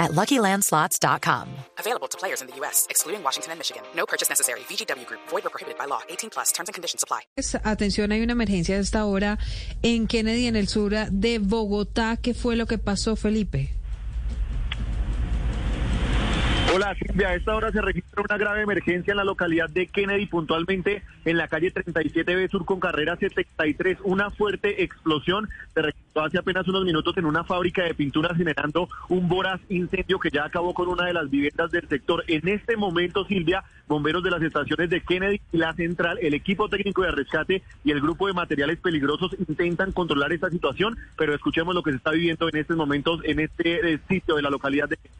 at LuckyLandSlots.com. Available to players in the U.S., excluding Washington and Michigan. No purchase necessary. VGW Group. Void or prohibited by law. 18 plus. Terms and conditions apply. Atención, hay una emergencia a esta hora en Kennedy, en el sur de Bogotá. ¿Qué fue lo que pasó, Felipe? Hola Silvia, a esta hora se registra una grave emergencia en la localidad de Kennedy, puntualmente en la calle 37B Sur con carrera 73. Una fuerte explosión se registró hace apenas unos minutos en una fábrica de pinturas generando un voraz incendio que ya acabó con una de las viviendas del sector. En este momento, Silvia, bomberos de las estaciones de Kennedy y la central, el equipo técnico de rescate y el grupo de materiales peligrosos intentan controlar esta situación, pero escuchemos lo que se está viviendo en estos momentos en este eh, sitio de la localidad de Kennedy.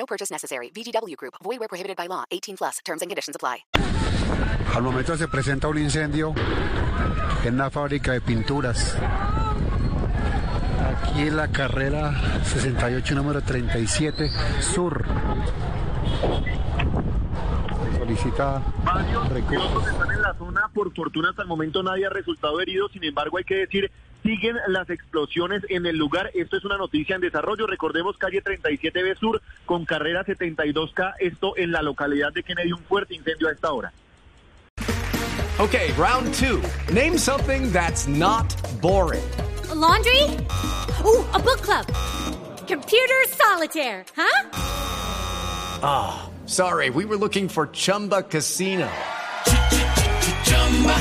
No purchase necessary. VGW Group. Void where prohibited by law. 18 plus. Terms and conditions apply. Al momento se presenta un incendio en una fábrica de pinturas. Aquí en la carrera 68, número 37, sur. Solicita Varios recursos. están en la zona. Por fortuna, hasta el momento nadie ha resultado herido. Sin embargo, hay que decir, siguen las explosiones en el lugar. Esto es una noticia en desarrollo. Recordemos calle 37B Sur con carrera 72K. Esto en la localidad de Kennedy. Un fuerte incendio a esta hora. Okay, round two. Name something that's not boring. A laundry? Ooh, a book club. Computer solitaire, huh? Sorry, we were looking for Chumba Casino.